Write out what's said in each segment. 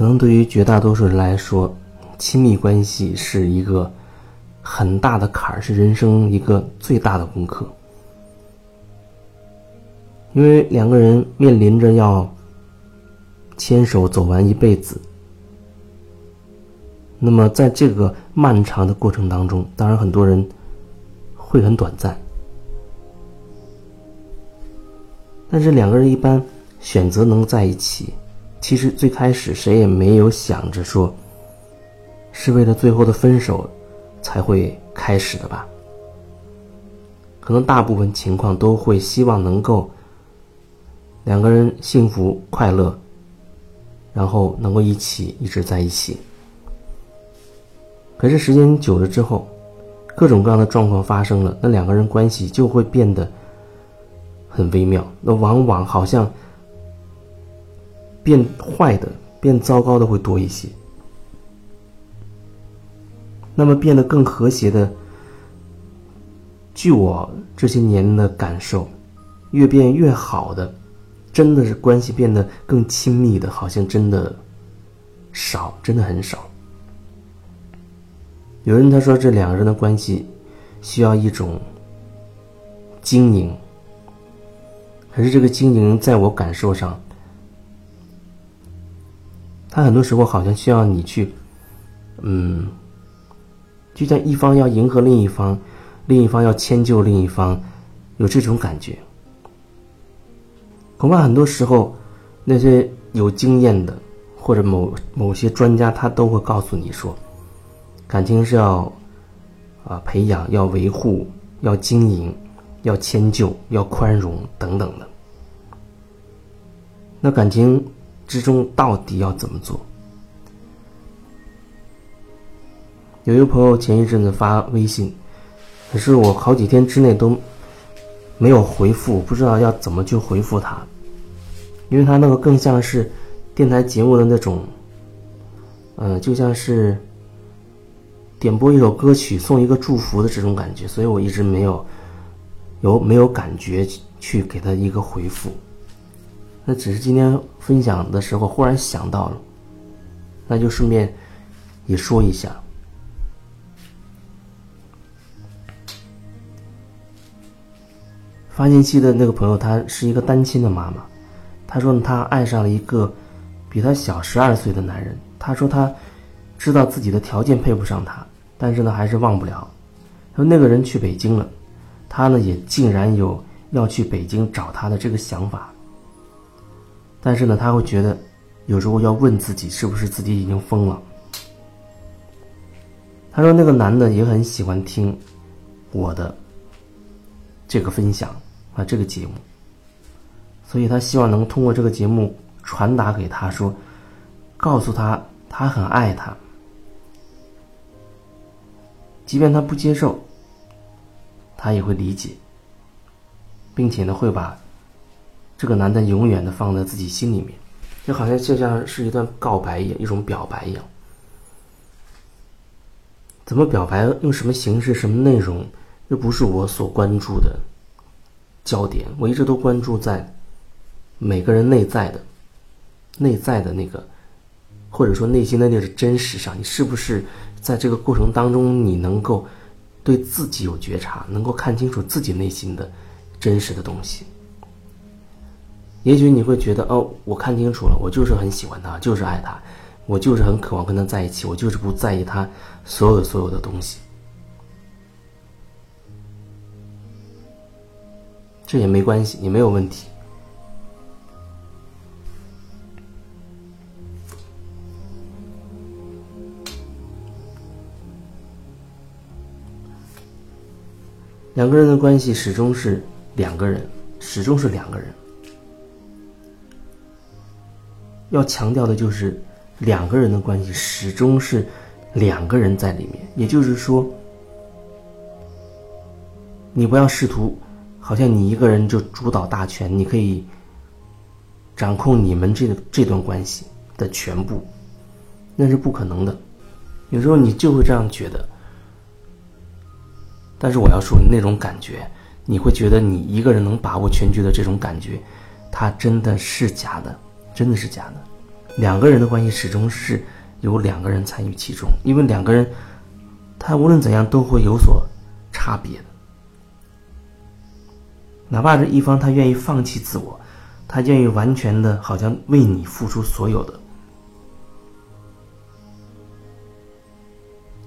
可能对于绝大多数人来说，亲密关系是一个很大的坎儿，是人生一个最大的功课。因为两个人面临着要牵手走完一辈子，那么在这个漫长的过程当中，当然很多人会很短暂，但是两个人一般选择能在一起，其实最开始谁也没有想着说是为了最后的分手才会开始的吧？可能大部分情况都会希望能够。两个人幸福快乐，然后能够一起一直在一起。可是时间久了之后，各种各样的状况发生了，那两个人关系就会变得很微妙。那往往好像变坏的、变糟糕的会多一些。那么变得更和谐的，据我这些年的感受，越变越好的。真的是关系变得更亲密的，好像真的少，真的很少。有人他说这两个人的关系需要一种经营，可是这个经营在我感受上，他很多时候好像需要你去，嗯，就像一方要迎合另一方，另一方要迁就另一方，有这种感觉。恐怕很多时候，那些有经验的或者某某些专家，他都会告诉你说，感情是要啊培养、要维护、要经营、要迁就、要宽容等等的。那感情之中到底要怎么做？有一个朋友前一阵子发微信，可是我好几天之内都没有回复，不知道要怎么去回复他。因为他那个更像是电台节目的那种，嗯，就像是点播一首歌曲送一个祝福的这种感觉，所以我一直没有有没有感觉去给他一个回复。那只是今天分享的时候忽然想到了，那就顺便也说一下。发信息的那个朋友，她是一个单亲的妈妈。他说呢，他爱上了一个比他小十二岁的男人。他说他知道自己的条件配不上他，但是呢，还是忘不了。说那个人去北京了，他呢也竟然有要去北京找他的这个想法。但是呢，他会觉得有时候要问自己是不是自己已经疯了。他说那个男的也很喜欢听我的这个分享啊，这个节目。所以他希望能通过这个节目传达给他说，告诉他他很爱他，即便他不接受，他也会理解，并且呢会把这个男的永远的放在自己心里面，就好像就像是一段告白一样，一种表白一样。怎么表白？用什么形式？什么内容？又不是我所关注的焦点。我一直都关注在。每个人内在的、内在的那个，或者说内心的那个真实上，你是不是在这个过程当中，你能够对自己有觉察，能够看清楚自己内心的真实的东西？也许你会觉得，哦，我看清楚了，我就是很喜欢他，就是爱他，我就是很渴望跟他在一起，我就是不在意他所有的所有的东西。这也没关系，也没有问题。两个人的关系始终是两个人，始终是两个人。要强调的就是两个人的关系始终是两个人在里面。也就是说，你不要试图好像你一个人就主导大权，你可以掌控你们这个这段关系的全部，那是不可能的。有时候你就会这样觉得。但是我要说，那种感觉，你会觉得你一个人能把握全局的这种感觉，它真的是假的，真的是假的。两个人的关系始终是有两个人参与其中，因为两个人他无论怎样都会有所差别的。哪怕是一方他愿意放弃自我，他愿意完全的好像为你付出所有的，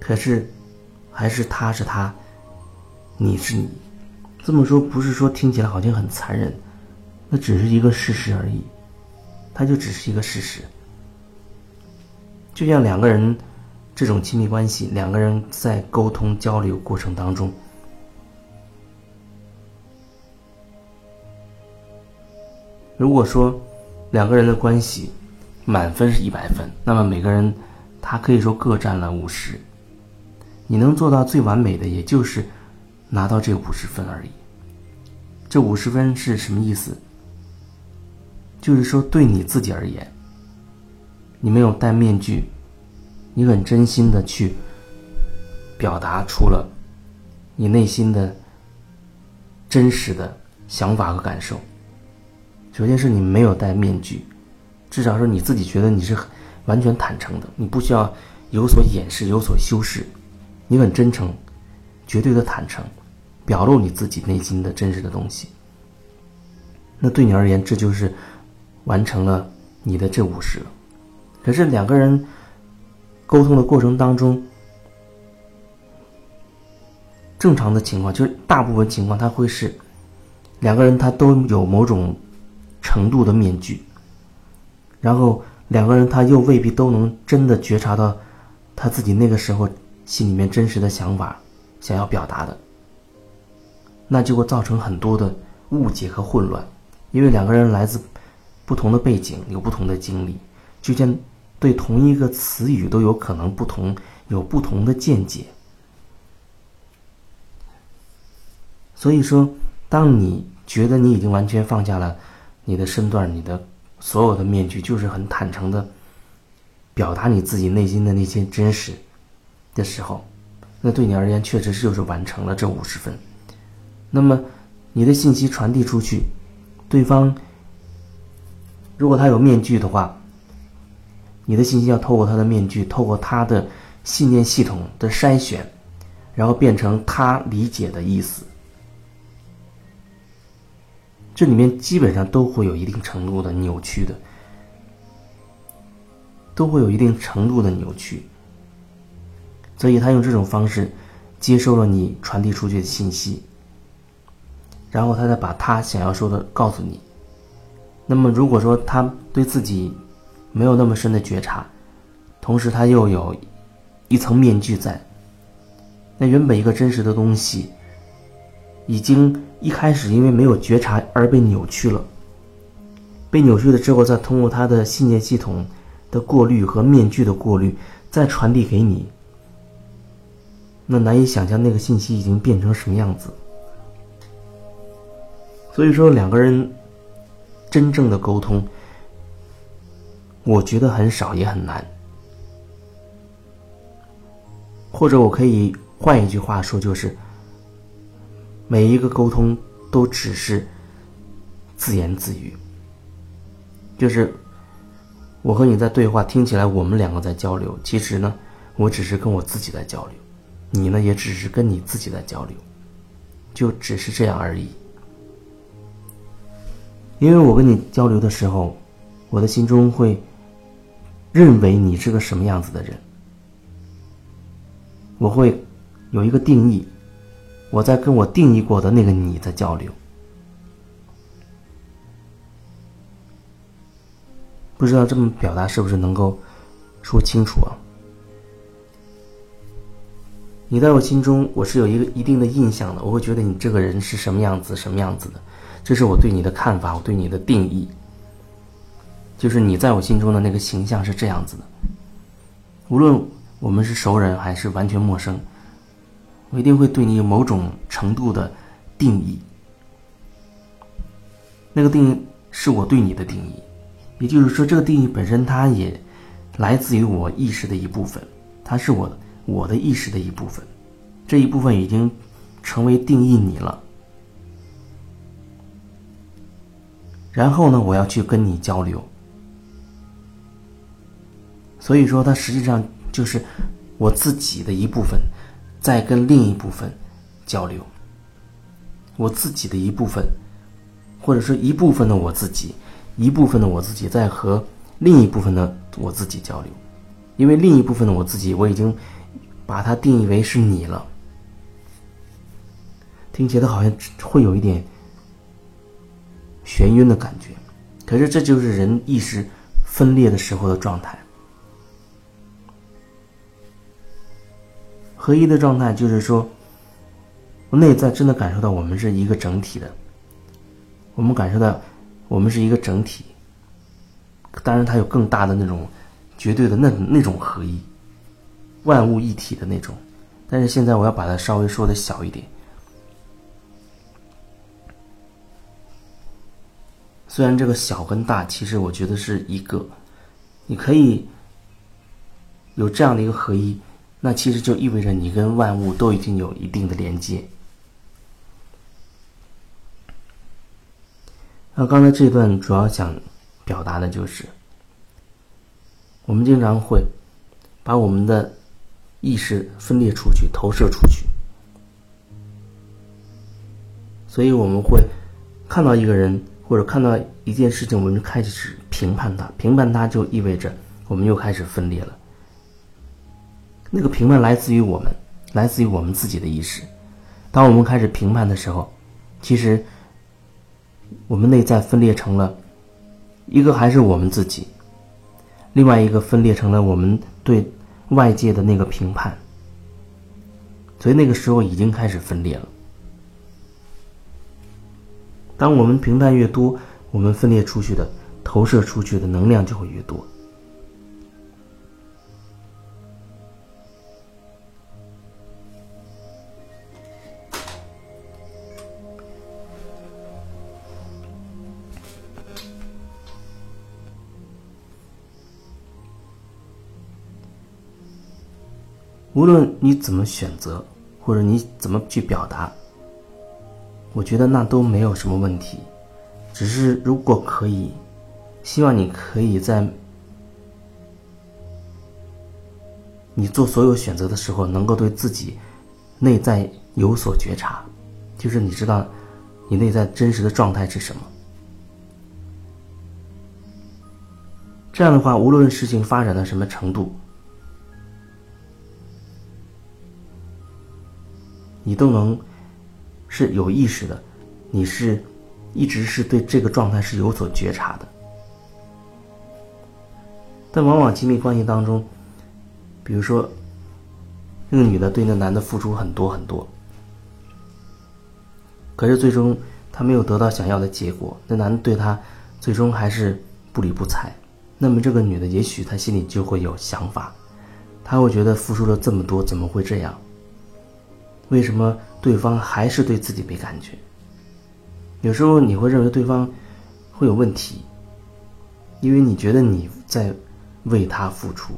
可是还是他是他，你是你。这么说不是说听起来好像很残忍，那只是一个事实而已，它就只是一个事实。就像两个人这种亲密关系，两个人在沟通交流过程当中，如果说两个人的关系满分是一百分，那么每个人他可以说各占了五十，你能做到最完美的，也就是拿到这五十分而已。这五十分是什么意思？就是说，对你自己而言，你没有戴面具，你很真心的去表达出了你内心的真实的想法和感受。首先是你没有戴面具，至少说你自己觉得你是完全坦诚的，你不需要有所掩饰、有所修饰，你很真诚，绝对的坦诚。表露你自己内心的真实的东西，那对你而言，这就是完成了你的这五十。可是两个人沟通的过程当中，正常的情况就是大部分情况，他会是两个人他都有某种程度的面具，然后两个人他又未必都能真的觉察到他自己那个时候心里面真实的想法想要表达的。那就会造成很多的误解和混乱，因为两个人来自不同的背景，有不同的经历，就像对同一个词语都有可能不同，有不同的见解。所以说，当你觉得你已经完全放下了你的身段，你的所有的面具，就是很坦诚的表达你自己内心的那些真实的时候，那对你而言，确实就是完成了这五十分。那么，你的信息传递出去，对方如果他有面具的话，你的信息要透过他的面具，透过他的信念系统的筛选，然后变成他理解的意思。这里面基本上都会有一定程度的扭曲的，都会有一定程度的扭曲。所以他用这种方式接收了你传递出去的信息。然后他再把他想要说的告诉你。那么，如果说他对自己没有那么深的觉察，同时他又有一层面具在，那原本一个真实的东西，已经一开始因为没有觉察而被扭曲了。被扭曲了之后，再通过他的信念系统的过滤和面具的过滤，再传递给你，那难以想象那个信息已经变成什么样子。所以说，两个人真正的沟通，我觉得很少也很难。或者我可以换一句话说，就是每一个沟通都只是自言自语，就是我和你在对话，听起来我们两个在交流，其实呢，我只是跟我自己在交流，你呢也只是跟你自己在交流，就只是这样而已。因为我跟你交流的时候，我的心中会认为你是个什么样子的人，我会有一个定义，我在跟我定义过的那个你在交流，不知道这么表达是不是能够说清楚啊？你在我心中，我是有一个一定的印象的，我会觉得你这个人是什么样子，什么样子的。这是我对你的看法，我对你的定义，就是你在我心中的那个形象是这样子的。无论我们是熟人还是完全陌生，我一定会对你有某种程度的定义。那个定义是我对你的定义，也就是说，这个定义本身它也来自于我意识的一部分，它是我我的意识的一部分，这一部分已经成为定义你了。然后呢，我要去跟你交流。所以说，它实际上就是我自己的一部分，在跟另一部分交流。我自己的一部分，或者说一部分的我自己，一部分的我自己在和另一部分的我自己交流，因为另一部分的我自己，我已经把它定义为是你了。听起来好像会有一点眩晕的感觉，可是这就是人意识分裂的时候的状态。合一的状态就是说。内在真的感受到我们是一个整体的，我们感受到我们是一个整体。当然，它有更大的那种绝对的那那种合一，万物一体的那种。但是现在我要把它稍微说的小一点。虽然这个小跟大，其实我觉得是一个，你可以有这样的一个合一，那其实就意味着你跟万物都已经有一定的连接。那刚才这段主要想表达的就是，我们经常会把我们的意识分裂出去、投射出去，所以我们会看到一个人或者看到一件事情，我们就开始评判它，评判它就意味着我们又开始分裂了。那个评判来自于我们，来自于我们自己的意识。当我们开始评判的时候，其实。我们内在分裂成了一个还是我们自己，另外一个分裂成了我们对外界的那个评判，所以那个时候已经开始分裂了。当我们评判越多，我们分裂出去的、投射出去的能量就会越多。无论你怎么选择，或者你怎么去表达，我觉得那都没有什么问题。只是如果可以，希望你可以在你做所有选择的时候，能够对自己内在有所觉察，就是你知道你内在真实的状态是什么。这样的话，无论事情发展到什么程度。你都能是有意识的，你是一直是对这个状态是有所觉察的。但往往亲密关系当中，比如说那个女的对那男的付出很多很多，可是最终她没有得到想要的结果，那男的对她最终还是不理不睬。那么这个女的也许她心里就会有想法，她会觉得付出了这么多，怎么会这样？为什么对方还是对自己没感觉？有时候你会认为对方会有问题，因为你觉得你在为他付出，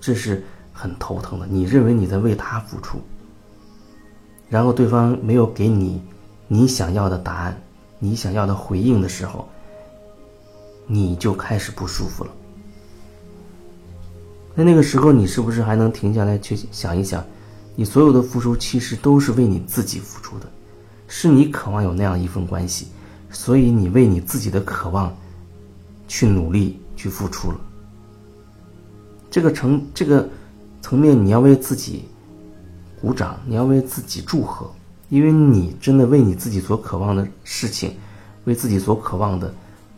这是很头疼的。你认为你在为他付出，然后对方没有给你你想要的答案、你想要的回应的时候，你就开始不舒服了。那那个时候，你是不是还能停下来去想一想？你所有的付出其实都是为你自己付出的，是你渴望有那样一份关系，所以你为你自己的渴望去努力去付出了。这个层这个层面，你要为自己鼓掌，你要为自己祝贺，因为你真的为你自己所渴望的事情，为自己所渴望的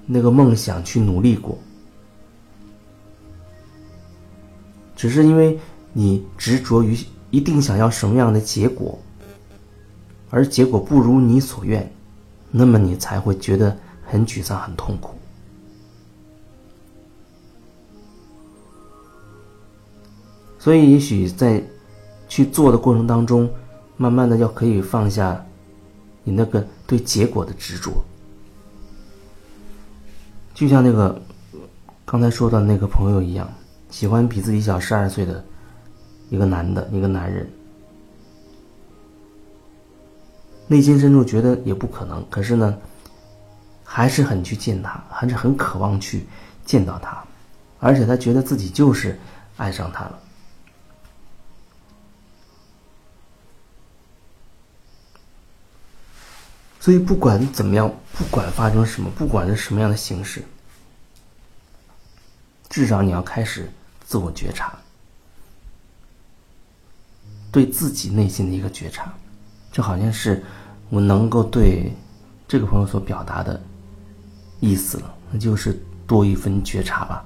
那个梦想去努力过，只是因为你执着于。一定想要什么样的结果，而结果不如你所愿，那么你才会觉得很沮丧、很痛苦。所以，也许在去做的过程当中，慢慢的要可以放下你那个对结果的执着，就像那个刚才说的那个朋友一样，喜欢比自己小十二岁的。一个男的，一个男人，内心深处觉得也不可能，可是呢，还是很去见他，还是很渴望去见到他，而且他觉得自己就是爱上他了。所以不管怎么样，不管发生什么，不管是什么样的形式，至少你要开始自我觉察，对自己内心的一个觉察，这好像是我能够对这个朋友所表达的意思了，那就是多一分觉察吧。